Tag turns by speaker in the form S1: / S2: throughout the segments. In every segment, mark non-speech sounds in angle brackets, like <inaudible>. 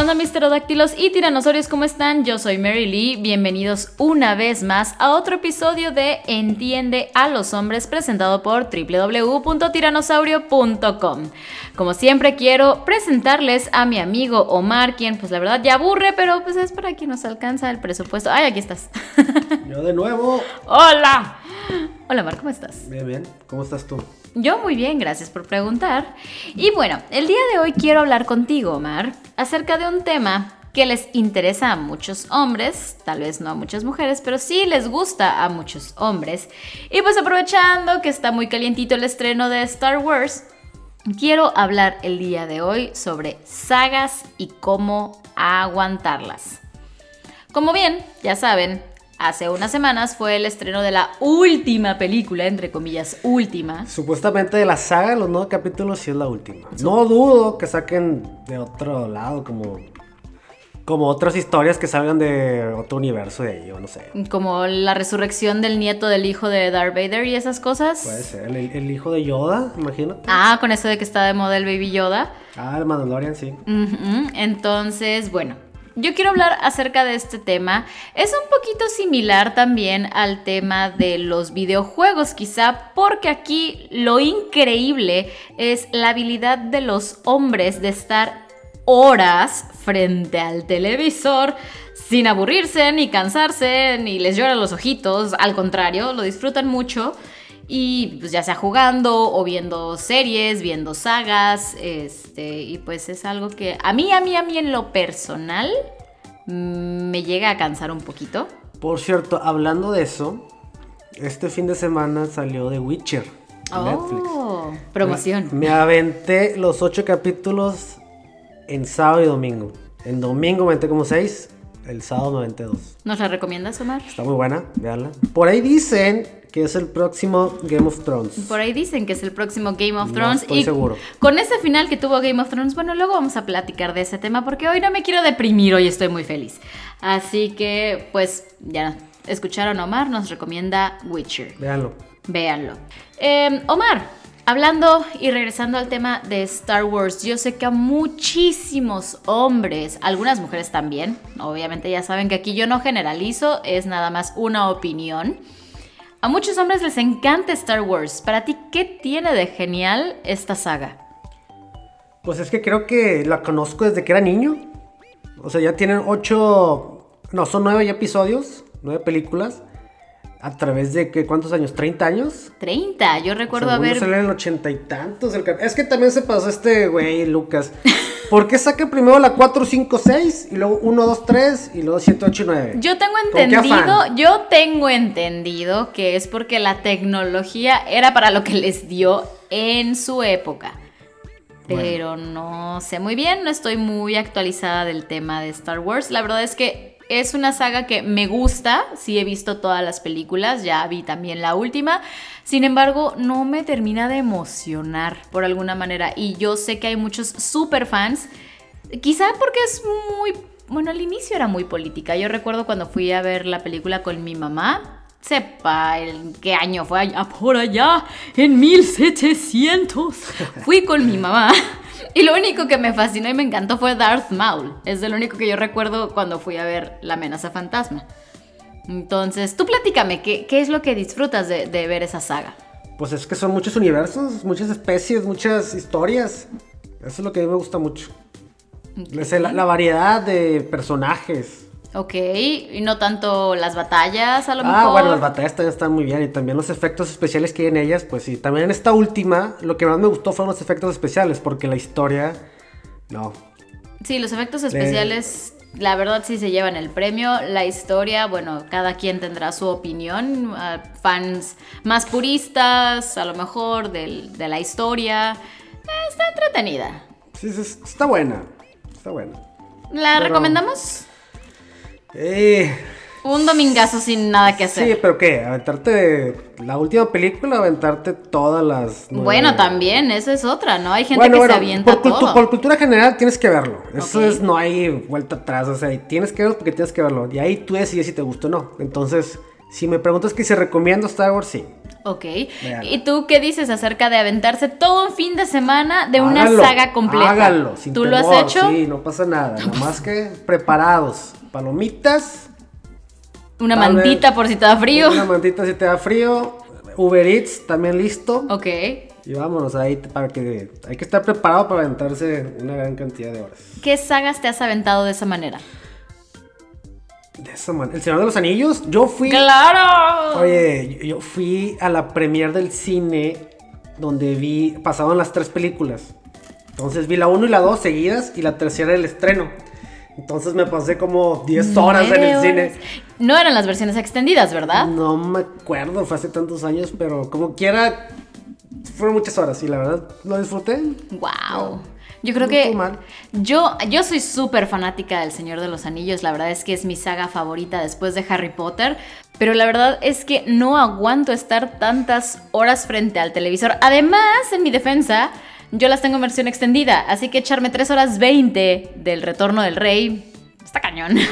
S1: onda, mis pterodáctilos y tiranosaurios? ¿Cómo están? Yo soy Mary Lee. Bienvenidos una vez más a otro episodio de Entiende a los hombres presentado por www.tiranosaurio.com. Como siempre quiero presentarles a mi amigo Omar, quien pues la verdad ya aburre, pero pues es para quien nos alcanza el presupuesto. Ay, aquí estás.
S2: Yo de nuevo. <laughs>
S1: Hola. Hola Omar, ¿cómo estás?
S2: Bien, bien. ¿Cómo estás tú?
S1: Yo muy bien, gracias por preguntar. Y bueno, el día de hoy quiero hablar contigo, Omar, acerca de un tema que les interesa a muchos hombres, tal vez no a muchas mujeres, pero sí les gusta a muchos hombres. Y pues aprovechando que está muy calientito el estreno de Star Wars, quiero hablar el día de hoy sobre sagas y cómo aguantarlas. Como bien, ya saben, Hace unas semanas fue el estreno de la última película, entre comillas, última.
S2: Supuestamente de la saga, los nuevos capítulos, sí es la última. No dudo que saquen de otro lado, como, como otras historias que salgan de otro universo de ahí, o no sé.
S1: Como la resurrección del nieto del hijo de Darth Vader y esas cosas.
S2: Puede ser, el, el hijo de Yoda, imagínate.
S1: Ah, con eso de que está de moda el Baby Yoda.
S2: Ah, el Mandalorian, sí.
S1: Entonces, bueno, yo quiero hablar acerca de este tema. Es un poquito similar también al tema de los videojuegos, quizá, porque aquí lo increíble es la habilidad de los hombres de estar horas frente al televisor sin aburrirse, ni cansarse, ni les lloran los ojitos, al contrario, lo disfrutan mucho. Y pues ya sea jugando o viendo series, viendo sagas, este, y pues es algo que a mí, a mí, a mí en lo personal me llega a cansar un poquito.
S2: Por cierto, hablando de eso, este fin de semana salió The Witcher. en Netflix.
S1: Oh, promoción.
S2: Me aventé los ocho capítulos en sábado y domingo. En domingo me aventé como seis, el sábado me aventé dos.
S1: ¿Nos la recomiendas, Omar?
S2: Está muy buena, véanla. Por ahí dicen que es el próximo Game of Thrones.
S1: Por ahí dicen que es el próximo Game of
S2: No
S1: Thrones.
S2: estoy seguro.
S1: con ese final que tuvo Game of Thrones, bueno, luego vamos a platicar de ese tema porque hoy no me quiero deprimir, hoy estoy muy feliz. Así que, pues, ya escucharon a Omar, nos recomienda Witcher.
S2: Véanlo.
S1: Véanlo. Eh, Omar, hablando y regresando al tema de Star Wars, yo sé que a muchísimos hombres, algunas mujeres también, obviamente ya saben que aquí yo no generalizo, es nada más una opinión. A muchos hombres les encanta Star Wars. Para ti, ¿qué tiene de genial esta saga?
S2: Pues es que creo que la conozco desde que era niño. O sea, ya tienen ocho. No, son nueve episodios, nueve películas. A través de que, ¿cuántos años? ¿30 años?
S1: 30, yo recuerdo
S2: Según
S1: haber...
S2: salió en el ochenta y tantos. el Es que también se pasó este güey, Lucas. ¿Por qué saca primero la 4, 5, 6 y luego 1, 2, 3 y luego 7, 8 y 9?
S1: Yo tengo
S2: ¿Con qué
S1: entendido, yo tengo entendido que es porque la tecnología era para lo que les dio en su época.
S2: Bueno.
S1: Pero no sé muy bien, no estoy muy actualizada del tema de Star Wars. La verdad es que es una saga que me gusta, sí he visto todas las películas, ya vi también la última. Sin embargo, no me termina de emocionar por alguna manera. Y yo sé que hay muchos super fans, quizá porque es muy bueno, al inicio era muy política. Yo recuerdo cuando fui a ver la película con mi mamá. Sepa en qué año fue allá por allá, en 1700. Fui con mi mamá. Y lo único que me fascinó y me encantó fue Darth Maul. Es el único que yo recuerdo cuando fui a ver La amenaza fantasma. Entonces, tú platícame, ¿qué, qué es lo que disfrutas de, de ver esa saga?
S2: Pues es que son muchos universos, muchas especies, muchas historias. Eso es lo que a mí me gusta mucho. La, la variedad de personajes.
S1: Ok, y no tanto las batallas a lo mejor.
S2: Ah, bueno, las batallas también están muy bien y también los efectos especiales que hay en ellas, pues sí. También en esta última, lo que más me gustó fueron los efectos especiales, porque la historia, no.
S1: Sí, los efectos especiales, la verdad sí se llevan el premio. La historia, bueno, cada quien tendrá su opinión. Fans más puristas, a lo mejor, del- de la historia. Eh, está entretenida.
S2: Sí, sí, está buena. Está buena.
S1: ¿La
S2: Pero-
S1: recomendamos?
S2: Eh,
S1: Un domingazo sin nada que hacer.
S2: sí, pero ¿qué? ¿Aventarte la última película aventarte todas las nueve?
S1: Bueno, también, eso es otra, ¿no? Hay gente
S2: Bueno,
S1: que
S2: bueno,
S1: se avienta
S2: por,
S1: todo.
S2: por cultura general tienes que verlo. Eso es, no hay vuelta atrás. O sea, tienes que verlo porque tienes que verlo. Y ahí tú decides si te gusta o no. Entonces, Si me preguntas que si recomiendo Star Wars, sí.
S1: Ok. ¿Y tú qué dices acerca de aventarse todo un fin de semana de una saga completa?
S2: Háganlo, sin
S1: ¿Tú lo has hecho?
S2: Sí, no pasa nada. Nomás que preparados. Palomitas.
S1: Una
S2: Tal
S1: mantita
S2: vez.
S1: por si te da frío.
S2: Una mantita si te da frío. Uber Eats también listo.
S1: Ok.
S2: Y vámonos ahí para que hay que estar preparado para aventarse una gran cantidad de horas.
S1: ¿Qué sagas te has aventado de esa manera?
S2: De esa manera. El Señor de los Anillos, yo fui.
S1: ¡Claro!
S2: Oye, yo- yo fui a la premier del cine donde vi, pasaban las tres películas. Entonces vi la 1 y la 2 seguidas y la tercera el estreno. Entonces me pasé como 10 horas en el cine.
S1: No eran las versiones extendidas, ¿verdad?
S2: No me acuerdo, fue hace tantos años, pero como quiera, fueron muchas horas y la verdad lo disfruté.
S1: Wow. Yo creo
S2: No
S1: que yo, yo soy súper fanática del Señor de los Anillos. La verdad es que es mi saga favorita después de Harry Potter. Pero la verdad es que no aguanto estar tantas horas frente al televisor. Además, en mi defensa, yo las tengo en versión extendida. Así que echarme 3 horas 20 del Retorno del Rey está cañón. <laughs>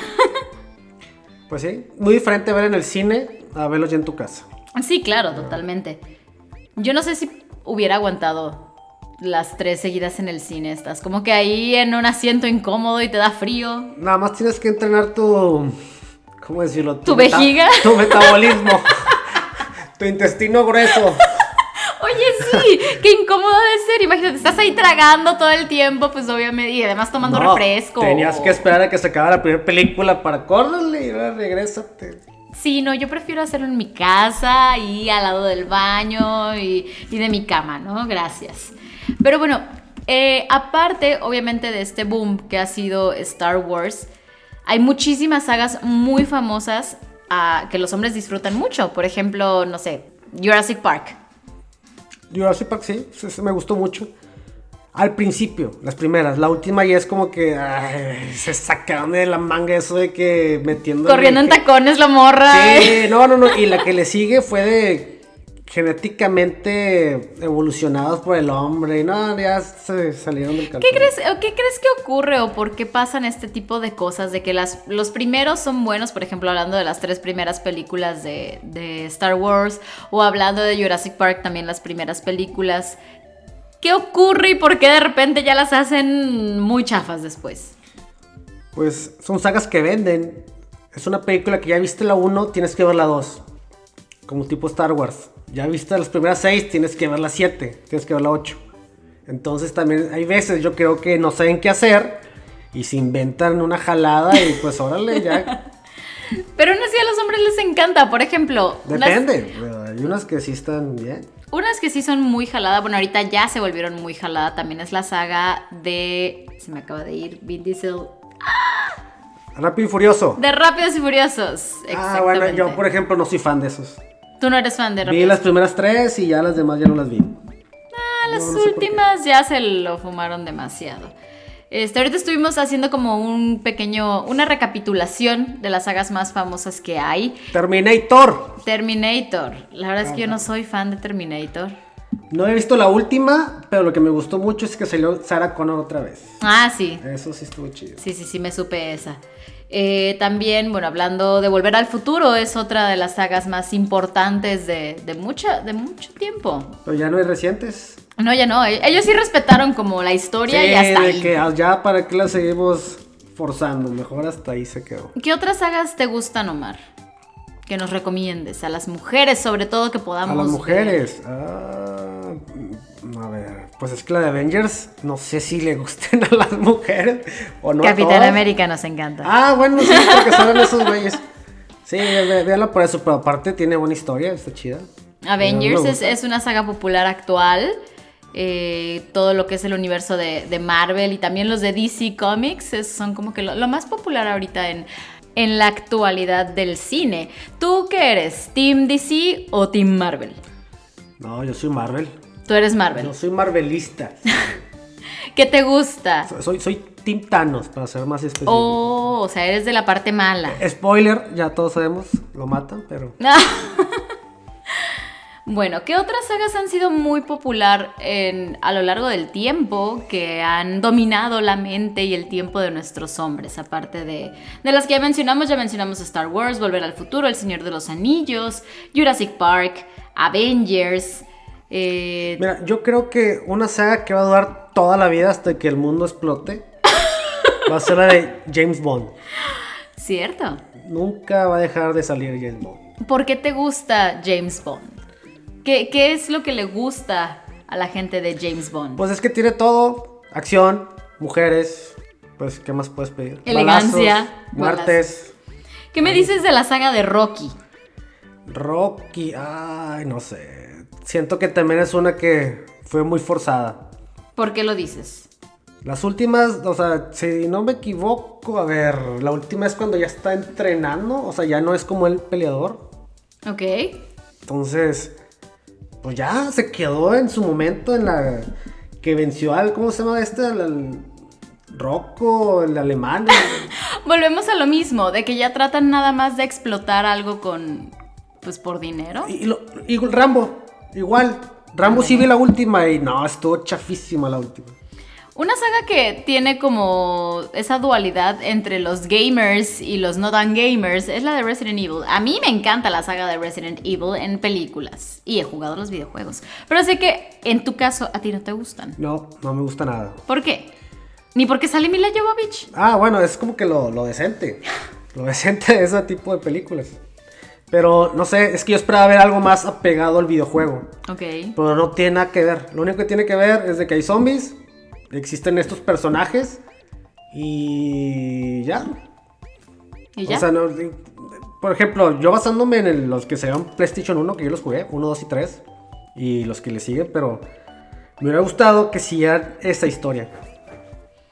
S2: Pues sí, muy diferente ver en el cine a verlo ya en tu casa.
S1: Sí, claro, totalmente. Yo no sé si hubiera aguantado las tres seguidas en el cine. Estás como que ahí en un asiento incómodo y te da frío.
S2: Nada más tienes que entrenar tu. ¿Cómo decirlo?
S1: ¿Tu <laughs>
S2: meta-
S1: vejiga?
S2: Tu metabolismo. <laughs> tu intestino grueso.
S1: Oye, sí, qué incómodo de ser. Imagínate, estás ahí tragando todo el tiempo, pues obviamente, y además tomando
S2: No,
S1: refresco.
S2: Tenías que esperar a que se acabara la primera película para córrele y ahora regrésate.
S1: Sí, no, yo prefiero hacerlo en mi casa y al lado del baño y, y de mi cama, ¿no? Gracias. Pero bueno, eh, aparte, obviamente, de este boom que ha sido Star Wars, hay muchísimas sagas muy famosas ah, que los hombres disfrutan mucho. Por ejemplo, no sé, Jurassic Park.
S2: Jurassic Park sí, sí, me gustó mucho. Al principio, las primeras. La última ya es como que ay, se sacaron de la manga eso de que metiendo.
S1: Corriendo en tacones la morra.
S2: Sí, no, no, no. Y la que le sigue fue de genéticamente evolucionados por el hombre. Y no, ya se salieron del cartón.
S1: ¿Qué crees, ¿Qué crees que ocurre o por qué pasan este tipo de cosas? De que las, los primeros son buenos, por ejemplo, hablando de las tres primeras películas de, de Star Wars, o hablando de Jurassic Park, también las primeras películas. ¿Qué ocurre y por qué de repente ya las hacen muy chafas después?
S2: Pues son sagas que venden. Es una película que ya viste la 1, tienes que ver la 2. Como tipo Star Wars. Ya viste las primeras 6, tienes que ver la 7, tienes que ver la 8. Entonces también hay veces yo creo que no saben qué hacer y se inventan una jalada y pues órale, ya <laughs>
S1: Pero aún así a los hombres les encanta, por ejemplo. las-
S2: depende. Hay unas que sí están bien.
S1: Unas que sí son muy jalada, bueno, ahorita ya se volvieron muy jalada, también es la saga de... Se me acaba de ir, Vin Diesel.
S2: Rápido y Furioso.
S1: De Rápidos y Furiosos.
S2: Ah, bueno, yo por ejemplo no soy fan de esos.
S1: Tú no eres fan de
S2: Vi
S1: Rápidos.
S2: las primeras tres y ya las demás ya no las vi.
S1: Ah, las
S2: no, no sé por qué.
S1: últimas ya se lo fumaron demasiado. Este, ahorita estuvimos haciendo como un pequeño, una recapitulación de las sagas más famosas que hay.
S2: Terminator.
S1: Terminator. La verdad es que yo no soy fan de Terminator.
S2: No he visto la última, pero lo que me gustó mucho es que salió Sarah Connor otra vez.
S1: Ah, sí.
S2: Eso sí estuvo chido.
S1: Sí, sí, sí, me supe esa. Eh, también, bueno, hablando de Volver al Futuro, es otra de las sagas más importantes de, de, mucha, de mucho tiempo.
S2: Pero ya no hay recientes.
S1: No, ya no. e- Ellos sí respetaron como la historia y hasta
S2: de
S1: ahí.
S2: que ah, ya para qué la seguimos forzando. Mejor hasta ahí se quedó.
S1: ¿Qué otras sagas te gustan, Omar? Que nos recomiendes. A las mujeres, sobre todo, que
S2: A
S1: podamos.
S2: las
S1: ver.
S2: mujeres. ah, mm, a ver, pues es que la de Avengers, no sé si le gusten <laughs> a las mujeres o no. a
S1: Capitán. América nos encanta.
S2: Ah, bueno, sí, <laughs> porque saben esos güeyes. Sí, ve- véanla por eso, pero aparte tiene buena historia, está chida.
S1: Avengers es, una saga popular actual. Eh, todo lo que es el universo de, de Marvel y también los de DC Comics es- son como que lo, lo más popular ahorita en, en la actualidad del cine. ¿Tú qué eres? ¿Team DC o Team Marvel?
S2: No, yo soy Marvel.
S1: Tú eres Marvel.
S2: Yo soy marvelista. <laughs>
S1: ¿Qué te gusta?
S2: Soy, soy Team Thanos, para ser más específico.
S1: Oh, o sea, eres de la parte mala.
S2: Spoiler, ya todos sabemos, lo matan, pero. <laughs>
S1: Bueno, ¿qué otras sagas han sido muy popular en, a lo largo del tiempo que han dominado la mente y el tiempo de nuestros hombres? Aparte de, de las que ya mencionamos, ya mencionamos Star Wars, Volver al Futuro, El Señor de los Anillos, Jurassic Park, Avengers. eh,
S2: Mira, yo creo que una saga que va a durar toda la vida hasta que el mundo explote va a ser la de James Bond.
S1: ¿Cierto?
S2: Nunca va a dejar de salir James Bond.
S1: ¿Por qué te gusta James Bond? ¿Qué, qué es lo que le gusta a la gente de James Bond?
S2: Pues es que tiene todo: acción, mujeres. Pues, ¿qué más puedes pedir?
S1: Elegancia,
S2: Balazos, muertes.
S1: ¿Qué me dices de la saga de Rocky?
S2: Rocky, ay, no sé. Siento que también es una que fue muy forzada.
S1: ¿Por qué lo dices?
S2: Las últimas, o sea, si no me equivoco, a ver, la última es cuando ya está entrenando, o sea, ya no es como el peleador.
S1: Ok.
S2: Entonces, pues ya se quedó en su momento en la que venció al, ¿cómo se llama este? Al, al Rocco, el alemán. <laughs>
S1: Volvemos a lo mismo, de que ya tratan nada más de explotar algo con, pues por dinero.
S2: y, lo- y Rambo, igual. Rambo sí vi la última y no, estuvo chafísima la última.
S1: Una saga que tiene como esa dualidad entre los gamers y los no tan gamers es la de Resident Evil. A mí me encanta la saga de Resident Evil en películas y he jugado los videojuegos. Pero sé que en tu caso a ti no te gustan.
S2: No, no me gusta nada.
S1: ¿Por qué? Ni porque sale Mila Jovovich.
S2: Ah, bueno, es como que lo, lo decente. Lo decente de ese tipo de películas. Pero no sé, es que yo esperaba ver algo más apegado al videojuego.
S1: Ok.
S2: Pero no tiene nada que ver. Lo único que tiene que ver es de que hay zombies, existen estos personajes y ya.
S1: ¿Y ya?
S2: O sea, no- por ejemplo, yo basándome en el- los que se llaman PlayStation 1, que yo los jugué, 1, 2 y 3, y los que le siguen, pero me hubiera gustado que siguieran esa historia.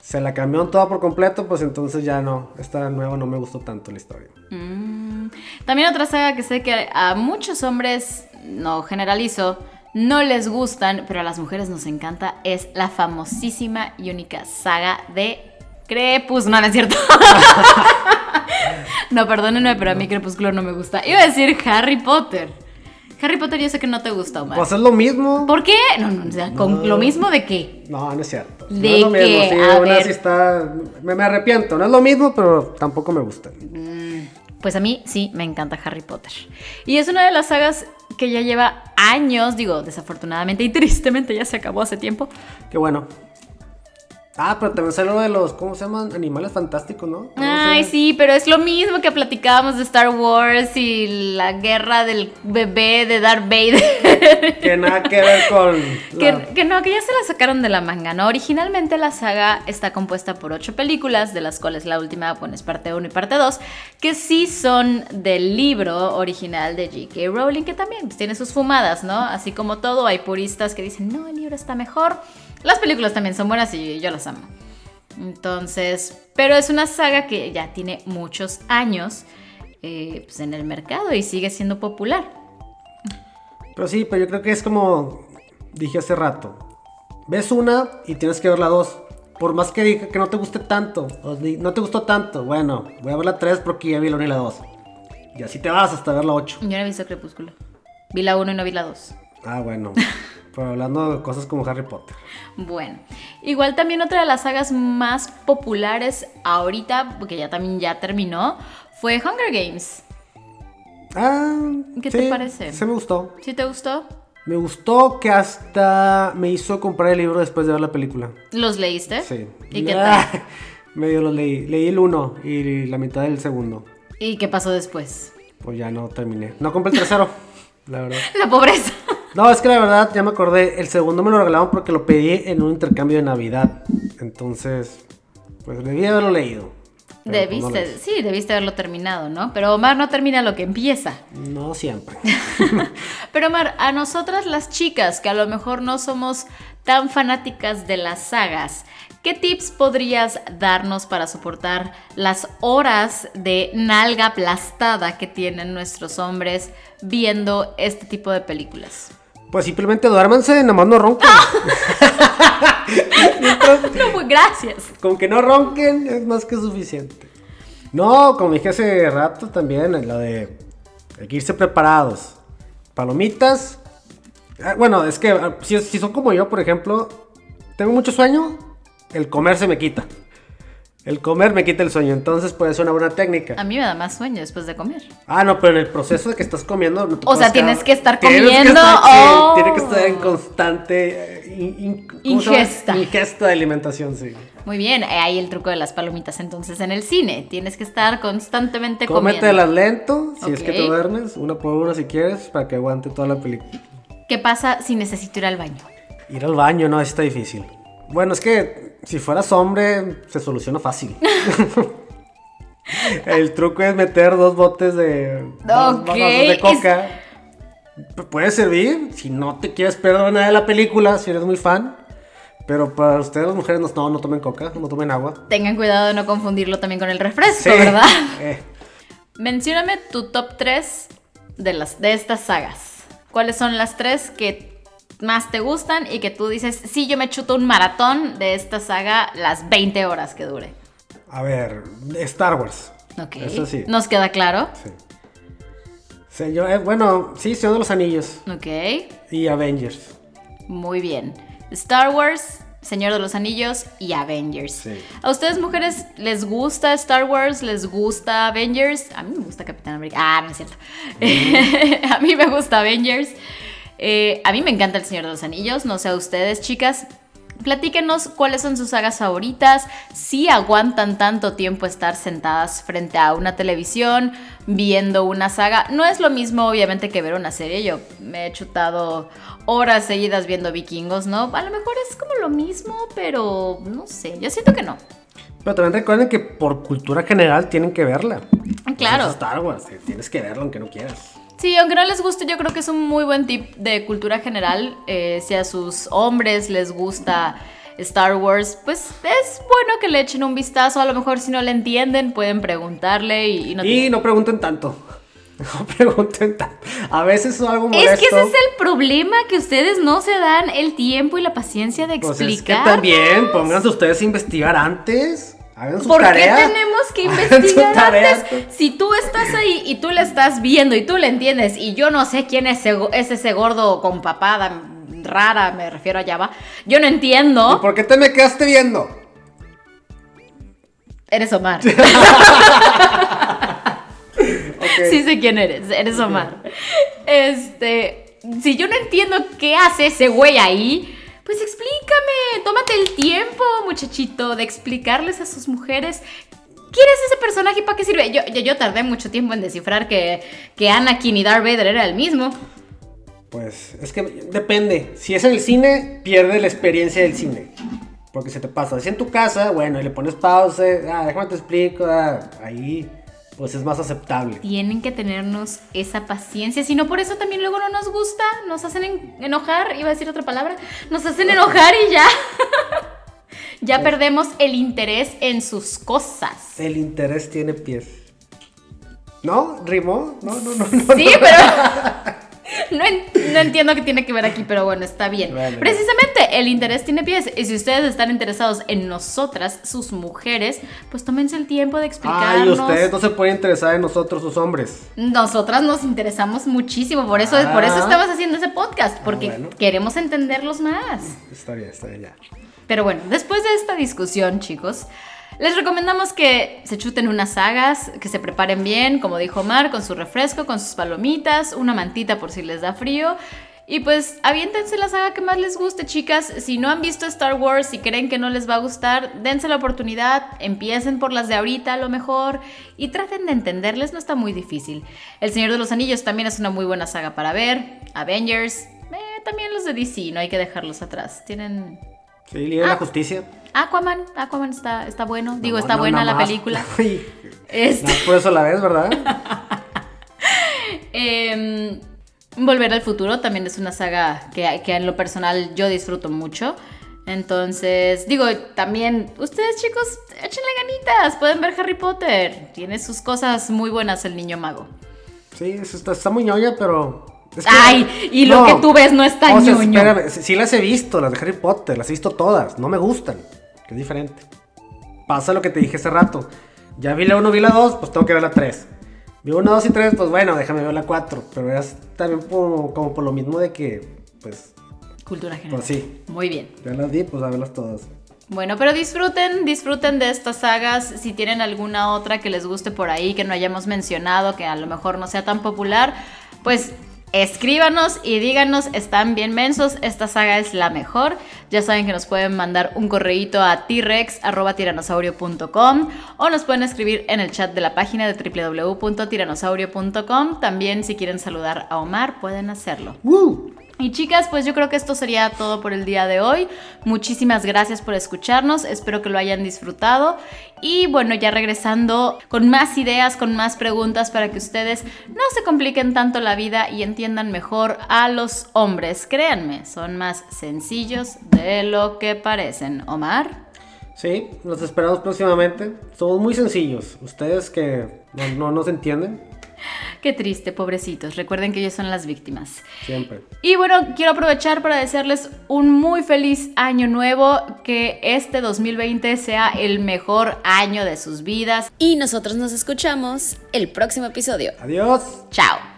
S2: Se la cambiaron toda por completo, pues entonces ya no, esta nueva no me gustó tanto la historia.
S1: Mm. También otra saga que sé que a muchos hombres, no generalizo, no les gustan, pero a las mujeres nos encanta, es la famosísima y única saga de Crepúsculo. No, no es cierto. <laughs> no, perdónenme, pero a mí Crepúsculo no me gusta. Iba a decir Harry Potter. Harry Potter yo sé que no te gusta, Omar.
S2: Pues es lo mismo.
S1: ¿Por qué? No, no, o sea, con
S2: No.
S1: lo mismo de qué.
S2: No, no es cierto. no
S1: ¿De
S2: es lo mismo,
S1: qué?
S2: sí,
S1: A
S2: una
S1: ver.
S2: sí está... Me, me arrepiento, no es lo mismo, pero tampoco me gusta.
S1: Pues a mí sí me encanta Harry Potter. Y es una de las sagas que ya lleva años, digo, desafortunadamente y <laughs> tristemente ya se acabó hace tiempo.
S2: Qué bueno. Ah, pero también salió de los, ¿cómo se llaman? Animales fantásticos, ¿no?
S1: Ay, sí, pero es lo mismo que platicábamos de Star Wars y la guerra del bebé de Darth Vader. <laughs>
S2: Que nada que ver con... <laughs>
S1: Que no, que ya se la sacaron de la manga, ¿no? Originalmente la saga está compuesta por ocho películas, de las cuales la última bueno, es parte 1 y parte 2, que sí son del libro original de J.K. Rowling, que también pues, tiene sus fumadas, ¿no? Así como todo, hay puristas que dicen, no, el libro está mejor. Las películas también son buenas y yo las amo. Entonces, pero es una saga que ya tiene muchos años eh, pues, en el mercado y sigue siendo popular.
S2: Pero sí, pero yo creo que es como dije hace rato. Ves una y tienes que ver la dos. Por más que diga que no te guste tanto, no te gustó tanto, bueno, voy a ver la 3 porque ya vi la 1 y la 2. Y así te vas hasta ver la 8.
S1: Yo no he visto Crepúsculo. Vi la 1 y no vi la 2.
S2: Ah, bueno. <laughs> Pero hablando de cosas como Harry Potter.
S1: Bueno, igual también otra de las sagas más populares ahorita, porque ya también ya terminó, fue Hunger Games.
S2: Ah,
S1: ¿Qué
S2: sí,
S1: te parece?
S2: Se me gustó.
S1: ¿Sí te gustó?
S2: Me gustó que hasta me hizo comprar el libro después de ver la película.
S1: ¿Los leíste?
S2: Sí.
S1: ¿Y qué <laughs> tal?
S2: Medio lo leí. Leí el 1 y la mitad del segundo.
S1: ¿Y qué pasó después?
S2: Pues ya no terminé. No compré el tercero, <laughs> la verdad.
S1: La pobreza.
S2: No, es que la verdad, ya me acordé. El segundo me lo regalaron porque lo pedí en un intercambio de Navidad. Entonces, pues debí haberlo leído. Pues, no
S1: Debiste, sí, debiste haberlo terminado, ¿no? Pero Omar no termina lo que empieza.
S2: No siempre. <laughs>
S1: Pero Omar, a nosotras las chicas, que a lo mejor no somos tan fanáticas de las sagas, ¿qué tips podrías darnos para soportar las horas de nalga aplastada que tienen nuestros hombres viendo este tipo de películas?
S2: Pues simplemente duérmanse, nomás no ronquen. <laughs> <laughs>
S1: No, pues gracias.
S2: Con que no ronquen es más que suficiente. No, como dije hace rato también, lo de hay que irse preparados. Palomitas, Ah, Bueno, es que ah, si, si son como yo, por ejemplo, tengo mucho sueño, el comer se me quita. El comer me quita el sueño, entonces puede ser una buena técnica.
S1: A mí me da más sueño después de comer.
S2: Ah, no, pero en el proceso de que estás comiendo. no te
S1: O sea, tienes que estar
S2: que
S1: comiendo,
S2: estar- sí,
S1: oh.
S2: tiene que estar en constante eh, in- in-.
S1: Ingesta.
S2: Ingesta de alimentación, sí.
S1: Muy bien, eh, ahí el truco de las palomitas entonces en el cine. Tienes que estar constantemente
S2: Cómetelas
S1: comiendo.
S2: lento, si es que te duermes, una por una si quieres, para que aguante toda la película.
S1: ¿Qué pasa si necesito ir al baño?
S2: Ir al baño no está difícil. Bueno, es que si fueras hombre, se soluciona fácil. <laughs> El truco es meter dos botes de, dos de coca. Puede servir si no te quieres perder nada de la película, si eres muy fan. Pero para ustedes, las mujeres, no, no, no tomen coca, no tomen agua.
S1: Tengan cuidado de no confundirlo también con el refresco,
S2: Sí.
S1: ¿verdad?
S2: Eh,
S1: Mencióname tu top 3 de, las, de estas sagas. ¿Cuáles son las tres que más te gustan y que tú dices, sí, yo me chuto un maratón de esta saga las 20 horas que dure?
S2: a ver, Star Wars.
S1: Ok.
S2: Eso sí.
S1: ¿Nos queda claro?
S2: Sí. Señor, eh, bueno, sí, Señor de los Anillos
S1: Ok.
S2: y Avengers.
S1: Muy bien. Star Wars, Señor de los Anillos y Avengers.
S2: Sí.
S1: ¿A ustedes mujeres les gusta Star Wars? ¿Les gusta Avengers? A mí me gusta Capitán América. Ah, no es cierto. <laughs> a mí me gusta Avengers. Eh, a mí me encanta El Señor de los Anillos. No sé a ustedes, chicas. Platíquenos cuáles son sus sagas favoritas, si aguantan tanto tiempo estar sentadas frente a una televisión viendo una saga. No es lo mismo obviamente que ver una serie, yo me he chutado horas seguidas viendo vikingos, ¿no? A lo mejor es como lo mismo, pero no sé, yo siento que no.
S2: Pero también recuerden que por cultura general tienen que verla.
S1: Claro.
S2: Star Wars, tienes que verlo aunque no quieras.
S1: Sí, aunque no les guste, yo creo que es un muy buen tip de cultura general. Eh, si a sus hombres les gusta Star Wars, pues es bueno que le echen un vistazo. A lo mejor si no le entienden, pueden preguntarle y, y no
S2: Y no pregunten tanto. <laughs> No pregunten tanto. A veces es algo molesto.
S1: Es que ese es el problema, que ustedes no se dan el tiempo y la paciencia de
S2: Pues es que
S1: explicar.
S2: también pónganse ustedes a investigar antes. Hagan su
S1: ¿Por
S2: tarea.
S1: qué tenemos que <laughs> investigar antes? Si tú estás ahí y tú le estás viendo y tú le entiendes y yo no sé quién es ese, es ese gordo con papada rara, me refiero a Java, yo no
S2: ¿Y
S1: entiendo.
S2: por qué te me quedaste viendo?
S1: Eres Omar. <laughs> <laughs>
S2: Ok.
S1: Sí sé quién eres, eres Omar. Este, si yo no entiendo qué hace ese güey ahí, pues explícame, tómate el tiempo, muchachito, de explicarles a sus mujeres quién es ese personaje y para qué sirve. Yo, yo, tardé mucho tiempo en descifrar que, que Anakin y Darth Vader era el mismo.
S2: Pues es que depende. Si es en el cine, pierde la experiencia del cine. Porque se te pasa. Si en tu casa, bueno, y le pones pausa, ah, déjame te explico, ah, ahí pues es más aceptable.
S1: Tienen que tenernos esa paciencia, si no por eso también luego no nos gusta, nos hacen en- enojar, iba a decir otra palabra, nos hacen enojar y ya. <laughs> ya perdemos el interés en sus cosas.
S2: El interés tiene pies. ¿No? ¿Rimó? No, no, no, no.
S1: Sí, pero <laughs> <laughs> no, en- no entiendo qué tiene que ver aquí, pero bueno, está bien.
S2: Vale.
S1: Precisamente, el interés tiene pies. Y si ustedes están interesados en nosotras, sus mujeres, pues tómense el tiempo de
S2: Ay,
S1: explicarnos.
S2: ustedes no se pueden interesar en nosotros, sus hombres.
S1: Nosotras nos interesamos muchísimo, por eso, por eso
S2: Ah.
S1: estamos haciendo ese podcast, porque
S2: bueno.
S1: queremos entenderlos más.
S2: Está bien, está bien, ya.
S1: Pero bueno, después de esta discusión, chicos, les recomendamos que se chuten unas sagas, que se preparen bien, como dijo Omar, con su refresco, con sus palomitas, una mantita por si les da frío. Y pues aviéntense la saga que más les guste, chicas. Si no han visto Star Wars y creen que no les va a gustar, dense la oportunidad, empiecen por las de ahorita a lo mejor y traten de entenderles, no está muy difícil. El Señor de los Anillos también es una muy buena saga para ver. Avengers, eh, también los de DC, no hay que dejarlos atrás. Tienen
S2: Sí, Liga de
S1: Ah.
S2: la Justicia.
S1: Aquaman, Aquaman está, está bueno. Digo,
S2: No,
S1: está
S2: no,
S1: buena la
S2: más.
S1: película. <laughs>
S2: Ay,
S1: Este,
S2: por eso la ves, ¿verdad? <laughs>
S1: em, Volver al futuro también es una saga que, que en lo personal yo disfruto mucho. Entonces, digo, también ustedes chicos, échenle ganitas, pueden ver Harry Potter. Tiene sus cosas muy buenas el niño mago.
S2: Sí, está, está muy ñoña, pero. es que-
S1: Ay, y lo que tú ves no
S2: O sea,
S1: ñoño.
S2: espérame, sí, sí las he visto, las de Harry Potter, las he visto todas, no me gustan, que es diferente. Pasa lo que te dije hace rato. Ya vi la 1, vi la 2, pues tengo que ver la 3. Vi 1, 2 y 3, pues bueno, déjame ver la 4. Pero es también como, como por lo mismo de que pues,
S1: Cultura general.
S2: pues sí.
S1: Muy bien.
S2: Ya las di, pues a verlas todas.
S1: Bueno, pero disfruten, disfruten de estas sagas. Si tienen alguna otra que les guste por ahí, que no hayamos mencionado, que a lo mejor no sea tan popular, pues escríbanos y díganos, están bien mensos, esta saga es la mejor. Ya saben que nos pueden mandar un correíto a trex.tiranosaurio.com o nos pueden escribir en el chat de la página de www.tiranosaurio.com. También si quieren saludar a Omar, pueden hacerlo.
S2: ¡Woo!
S1: Y chicas, pues yo creo que esto sería todo por el día de hoy. Muchísimas gracias por escucharnos, espero que lo hayan disfrutado. Y bueno, ya regresando con más ideas, con más preguntas para que ustedes no se compliquen tanto la vida y entiendan mejor a los hombres. Créanme, son más sencillos de lo que parecen. Omar.
S2: Sí, los esperamos próximamente. Somos muy sencillos. Ustedes que no, no nos entienden, <laughs>
S1: Qué triste, pobrecitos. Recuerden que ellos son las víctimas.
S2: siempre.
S1: Y bueno, quiero aprovechar para desearles un muy feliz año nuevo, que este 2020 sea el mejor año de sus vidas.
S3: Y nosotros nos escuchamos el próximo episodio.
S2: Adiós.
S1: Chao.